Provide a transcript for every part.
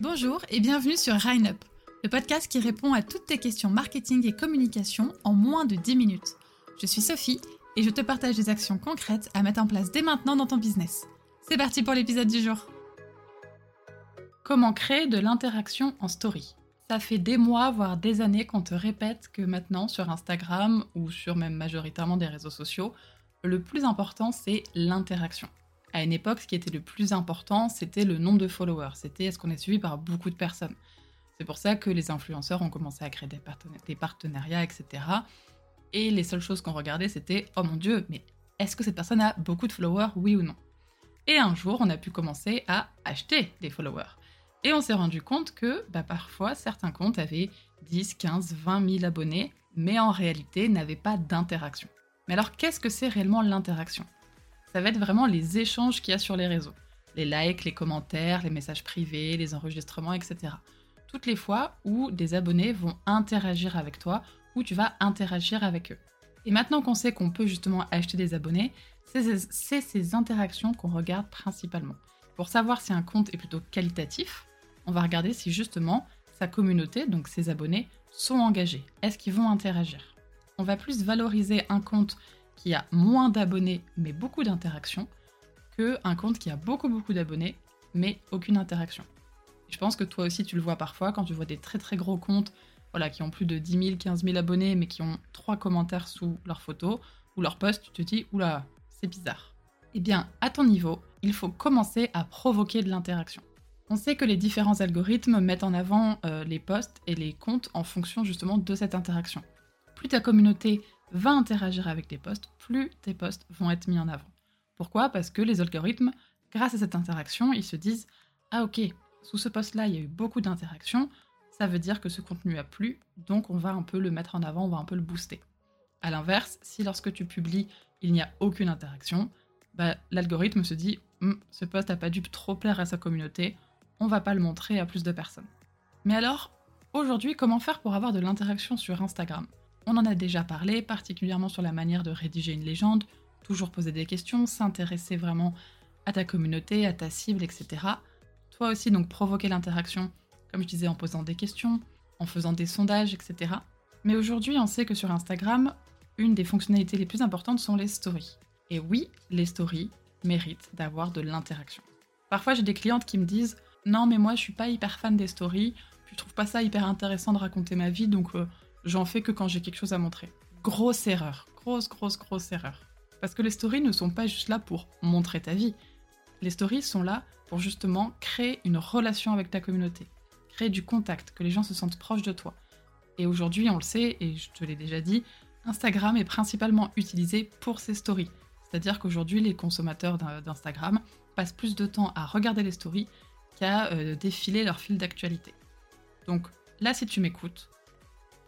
Bonjour et bienvenue sur Rhine le podcast qui répond à toutes tes questions marketing et communication en moins de 10 minutes. Je suis Sophie et je te partage des actions concrètes à mettre en place dès maintenant dans ton business. C'est parti pour l'épisode du jour. Comment créer de l'interaction en story? Ça fait des mois, voire des années qu'on te répète que maintenant sur Instagram ou sur même majoritairement des réseaux sociaux, le plus important c'est l'interaction. À une époque, ce qui était le plus important, c'était le nombre de followers. C'était est-ce qu'on est suivi par beaucoup de personnes? C'est pour ça que les influenceurs ont commencé à créer des, partenariats, etc. Et les seules choses qu'on regardait, c'était oh mon dieu, mais est-ce que cette personne a beaucoup de followers, oui ou non? Et un jour, on a pu commencer à acheter des followers. Et on s'est rendu compte que bah, parfois, certains comptes avaient 10, 15, 20 000 abonnés, mais en réalité n'avaient pas d'interaction. Mais alors, qu'est-ce que c'est réellement l'interaction? Ça va être vraiment les échanges qu'il y a sur les réseaux. Les likes, les commentaires, les messages privés, les enregistrements, etc. Toutes les fois où des abonnés vont interagir avec toi, ou tu vas interagir avec eux. Et maintenant qu'on sait qu'on peut justement acheter des abonnés, c'est ces interactions qu'on regarde principalement. Pour savoir si un compte est plutôt qualitatif, on va regarder si justement sa communauté, donc ses abonnés, sont engagés. Est-ce qu'ils vont interagir? On va plus valoriser un compte qui a moins d'abonnés mais beaucoup d'interactions que un compte qui a beaucoup beaucoup d'abonnés mais aucune interaction. je pense que toi aussi tu le vois parfois quand tu vois des très très gros comptes voilà, qui ont plus de 10 000, 15 000 abonnés mais qui ont trois commentaires sous leur photo ou leur post, tu te dis oula, c'est bizarre. Eh bien, à ton niveau, il faut commencer à provoquer de l'interaction. On sait que les différents algorithmes mettent en avant euh, les posts et les comptes en fonction justement de cette interaction. Plus ta communauté va interagir avec tes posts, plus tes posts vont être mis en avant. Pourquoi? Parce que les algorithmes, grâce à cette interaction, ils se disent Ah ok, sous ce post-là, il y a eu beaucoup d'interactions, ça veut dire que ce contenu a plu, donc on va un peu le mettre en avant, on va un peu le booster. A l'inverse, si lorsque tu publies, il n'y a aucune interaction, bah, l'algorithme se dit hum, ce post n'a pas dû trop plaire à sa communauté, on va pas le montrer à plus de personnes. Mais alors, aujourd'hui, comment faire pour avoir de l'interaction sur Instagram? On en a déjà parlé, particulièrement sur la manière de rédiger une légende, toujours poser des questions, s'intéresser vraiment à ta communauté, à ta cible, etc. Toi aussi, donc provoquer l'interaction, comme je disais, en posant des questions, en faisant des sondages, etc. Mais aujourd'hui, on sait que sur Instagram, une des fonctionnalités les plus importantes sont les stories. Et oui, les stories méritent d'avoir de l'interaction. Parfois, j'ai des clientes qui me disent Non, mais moi, je suis pas hyper fan des stories, je trouve pas ça hyper intéressant de raconter ma vie, donc euh, j'en fais que quand j'ai quelque chose à montrer. Grosse erreur, grosse, grosse, grosse erreur. Parce que les stories ne sont pas juste là pour montrer ta vie. Les stories sont là pour justement créer une relation avec ta communauté, créer du contact, que les gens se sentent proches de toi. Et aujourd'hui, on le sait, et je te l'ai déjà dit, Instagram est principalement utilisé pour ses stories. C'est-à-dire qu'aujourd'hui, les consommateurs d'Instagram passent plus de temps à regarder les stories qu'à euh, défiler leur fil d'actualité. Donc là, si tu m'écoutes,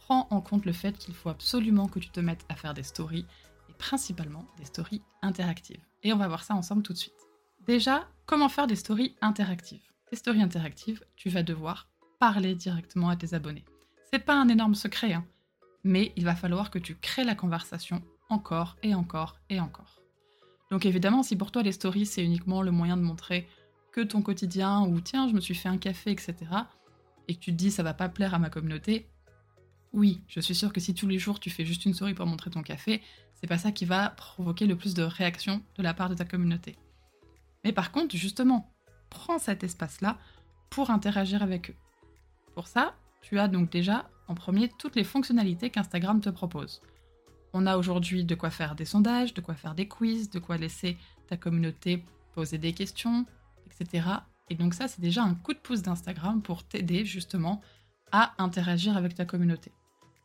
prends en compte le fait qu'il faut absolument que tu te mettes à faire des stories, et principalement des stories interactives. Et on va voir ça ensemble tout de suite. Déjà, comment faire des stories interactives? Des stories interactives, tu vas devoir parler directement à tes abonnés. C'est pas un énorme secret, hein, mais il va falloir que tu crées la conversation encore et encore et encore. Donc évidemment, si pour toi les stories c'est uniquement le moyen de montrer que ton quotidien ou tiens, je me suis fait un café, etc., et que tu te dis ça va pas plaire à ma communauté, oui, je suis sûre que si tous les jours tu fais juste une souris pour montrer ton café, c'est pas ça qui va provoquer le plus de réactions de la part de ta communauté. Mais par contre, justement, prends cet espace-là pour interagir avec eux. Pour ça, tu as donc déjà en premier toutes les fonctionnalités qu'Instagram te propose. On a aujourd'hui de quoi faire des sondages, de quoi faire des quiz, de quoi laisser ta communauté poser des questions, etc. Et donc ça, c'est déjà un coup de pouce d'Instagram pour t'aider justement à interagir avec ta communauté.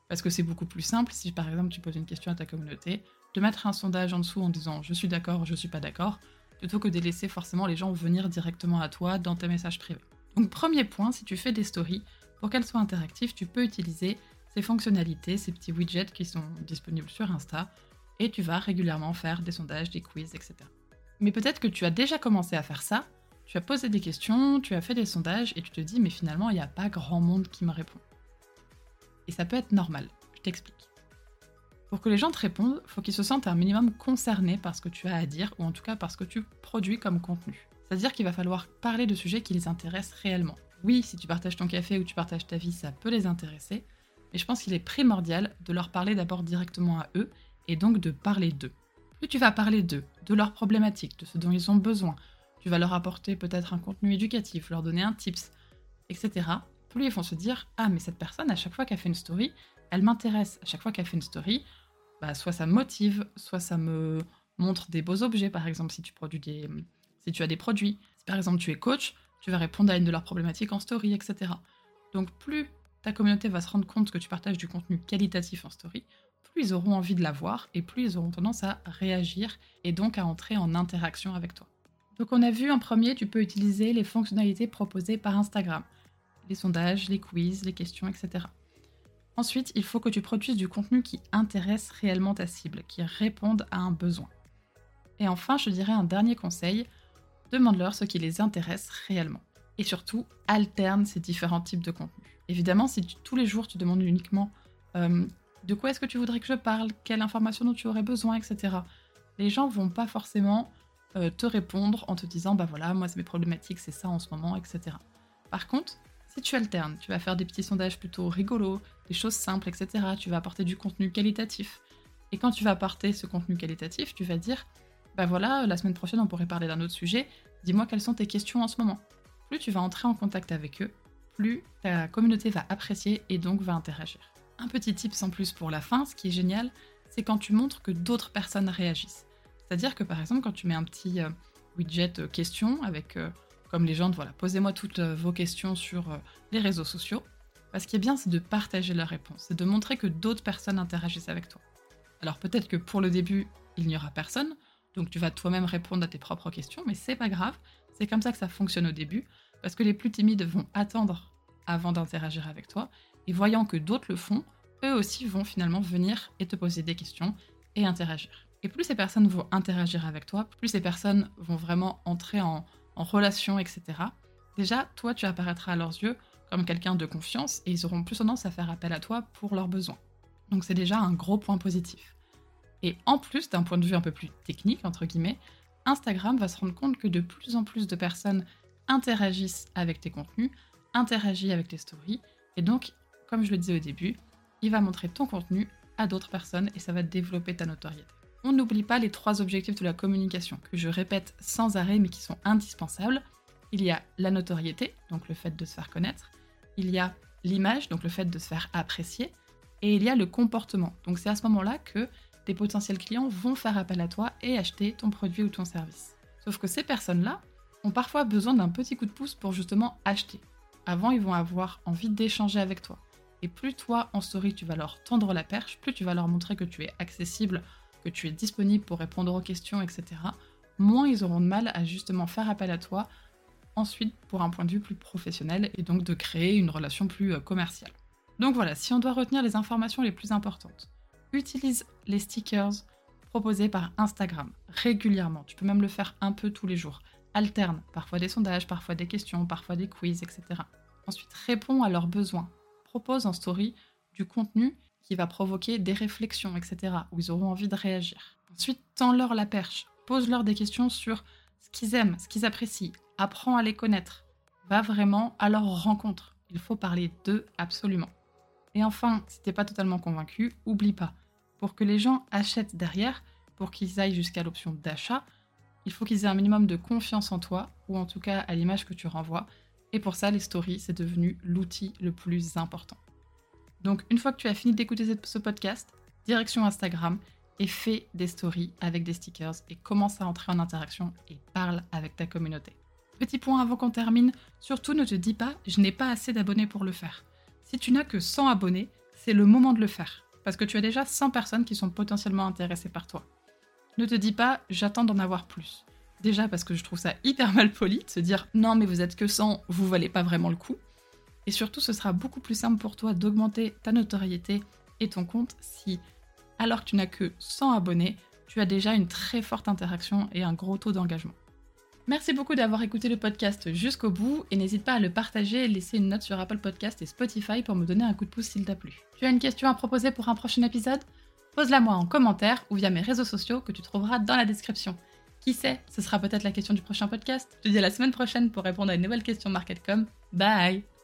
Parce que c'est beaucoup plus simple si par exemple tu poses une question à ta communauté, de mettre un sondage en dessous en disant je suis d'accord, je suis pas d'accord, plutôt que de laisser forcément les gens venir directement à toi dans tes messages privés. Donc premier point, si tu fais des stories, pour qu'elles soient interactives, tu peux utiliser ces fonctionnalités, ces petits widgets qui sont disponibles sur Insta, et tu vas régulièrement faire des sondages, des quiz, etc. Mais peut-être que tu as déjà commencé à faire ça, tu as posé des questions, tu as fait des sondages, et tu te dis mais finalement il n'y a pas grand monde qui me répond. Et ça peut être normal. Je t'explique. Pour que les gens te répondent, faut qu'ils se sentent un minimum concernés par ce que tu as à dire, ou en tout cas par ce que tu produis comme contenu. C'est-à-dire qu'il va falloir parler de sujets qui les intéressent réellement. Oui, si tu partages ton café ou tu partages ta vie, ça peut les intéresser, mais je pense qu'il est primordial de leur parler d'abord directement à eux et donc de parler d'eux. Plus tu vas parler d'eux, de leurs problématiques, de ce dont ils ont besoin, tu vas leur apporter peut-être un contenu éducatif, leur donner un tips, etc. Ils vont se dire Ah, mais cette personne, à chaque fois qu'elle fait une story, elle m'intéresse. À chaque fois qu'elle fait une story, bah, soit ça me motive, soit ça me montre des beaux objets, par exemple, si tu, produis des, si tu as des produits. Si par exemple tu es coach, tu vas répondre à une de leurs problématiques en story, etc. Donc plus ta communauté va se rendre compte que tu partages du contenu qualitatif en story, plus ils auront envie de la voir et plus ils auront tendance à réagir et donc à entrer en interaction avec toi. Donc on a vu en premier, tu peux utiliser les fonctionnalités proposées par Instagram. Les sondages, les quiz, les questions, etc. Ensuite, il faut que tu produises du contenu qui intéresse réellement ta cible, qui réponde à un besoin. Et enfin, je dirais un dernier conseil, demande-leur ce qui les intéresse réellement. Et surtout, alterne ces différents types de contenus. Évidemment, si tous les jours tu demandes uniquement euh, de quoi est-ce que tu voudrais que je parle, quelle information dont tu aurais besoin, etc., les gens vont pas forcément euh, te répondre en te disant bah voilà, moi c'est mes problématiques, c'est ça en ce moment, etc. Par contre, tu alternes, tu vas faire des petits sondages plutôt rigolos, des choses simples, etc. Tu vas apporter du contenu qualitatif. Et quand tu vas apporter ce contenu qualitatif, tu vas dire bah voilà, la semaine prochaine on pourrait parler d'un autre sujet, dis-moi quelles sont tes questions en ce moment. Plus tu vas entrer en contact avec eux, plus ta communauté va apprécier et donc va interagir. Un petit tip en plus pour la fin, ce qui est génial, c'est quand tu montres que d'autres personnes réagissent. C'est-à-dire que par exemple, quand tu mets un petit euh, widget euh, question avec euh, comme légende, voilà, posez-moi toutes vos questions sur les réseaux sociaux. ce qui est bien, c'est de partager leurs réponses, c'est de montrer que d'autres personnes interagissent avec toi. Alors peut-être que pour le début, il n'y aura personne, donc tu vas toi-même répondre à tes propres questions, mais c'est pas grave, c'est comme ça que ça fonctionne au début, parce que les plus timides vont attendre avant d'interagir avec toi, et voyant que d'autres le font, eux aussi vont finalement venir et te poser des questions et interagir. Et plus ces personnes vont interagir avec toi, plus ces personnes vont vraiment entrer en, relation, etc. Déjà, toi, tu apparaîtras à leurs yeux comme quelqu'un de confiance et ils auront plus tendance à faire appel à toi pour leurs besoins. Donc c'est déjà un gros point positif. Et en plus, d'un point de vue un peu plus technique, entre guillemets, Instagram va se rendre compte que de plus en plus de personnes interagissent avec tes contenus, interagissent avec tes stories, et donc, comme je le disais au début, il va montrer ton contenu à d'autres personnes et ça va développer ta notoriété. N'oublie pas les trois objectifs de la communication, que je répète sans arrêt mais qui sont indispensables. Il y a la notoriété, donc le fait de se faire connaître. Il y a l'image, donc le fait de se faire apprécier. Et il y a le comportement. Donc c'est à ce moment-là que tes potentiels clients vont faire appel à toi et acheter ton produit ou ton service. Sauf que ces personnes-là ont parfois besoin d'un petit coup de pouce pour justement acheter. Avant, ils vont avoir envie d'échanger avec toi. Et plus toi, en story, tu vas leur tendre la perche, plus tu vas leur montrer que tu es accessible, tu es disponible pour répondre aux questions, etc., moins ils auront de mal à justement faire appel à toi ensuite pour un point de vue plus professionnel et donc de créer une relation plus euh, commerciale. Donc voilà, si on doit retenir les informations les plus importantes, utilise les stickers proposés par Instagram régulièrement. Tu peux même le faire un peu tous les jours. Alterne, parfois des sondages, parfois des questions, parfois des quiz, etc. Ensuite, réponds à leurs besoins. Propose en story du contenu qui va provoquer des réflexions, etc., où ils auront envie de réagir. Ensuite, tends-leur la perche, pose-leur des questions sur ce qu'ils aiment, ce qu'ils apprécient, apprends à les connaître, va vraiment à leur rencontre. Il faut parler d'eux absolument. Et enfin, si t'es pas totalement convaincu, oublie pas, pour que les gens achètent derrière, pour qu'ils aillent jusqu'à l'option d'achat, il faut qu'ils aient un minimum de confiance en toi, ou en tout cas à l'image que tu renvoies. Et pour ça, les stories, c'est devenu l'outil le plus important. Donc une fois que tu as fini d'écouter ce podcast, direction Instagram et fais des stories avec des stickers et commence à entrer en interaction et parle avec ta communauté. Petit point avant qu'on termine, surtout ne te dis pas je n'ai pas assez d'abonnés pour le faire. Si tu n'as que 100 abonnés, c'est le moment de le faire parce que tu as déjà 100 personnes qui sont potentiellement intéressées par toi. Ne te dis pas j'attends d'en avoir plus. Déjà parce que je trouve ça hyper mal poli de se dire non mais vous êtes que 100, vous valez pas vraiment le coup. Et surtout, ce sera beaucoup plus simple pour toi d'augmenter ta notoriété et ton compte si, alors que tu n'as que 100 abonnés, tu as déjà une très forte interaction et un gros taux d'engagement. Merci beaucoup d'avoir écouté le podcast jusqu'au bout et n'hésite pas à le partager et laisser une note sur Apple Podcast et Spotify pour me donner un coup de pouce s'il t'a plu. Tu as une question à proposer pour un prochain épisode? Pose-la moi en commentaire ou via mes réseaux sociaux que tu trouveras dans la description. Qui sait, ce sera peut-être la question du prochain podcast. Je te dis à la semaine prochaine pour répondre à une nouvelle question MarketCom. Bye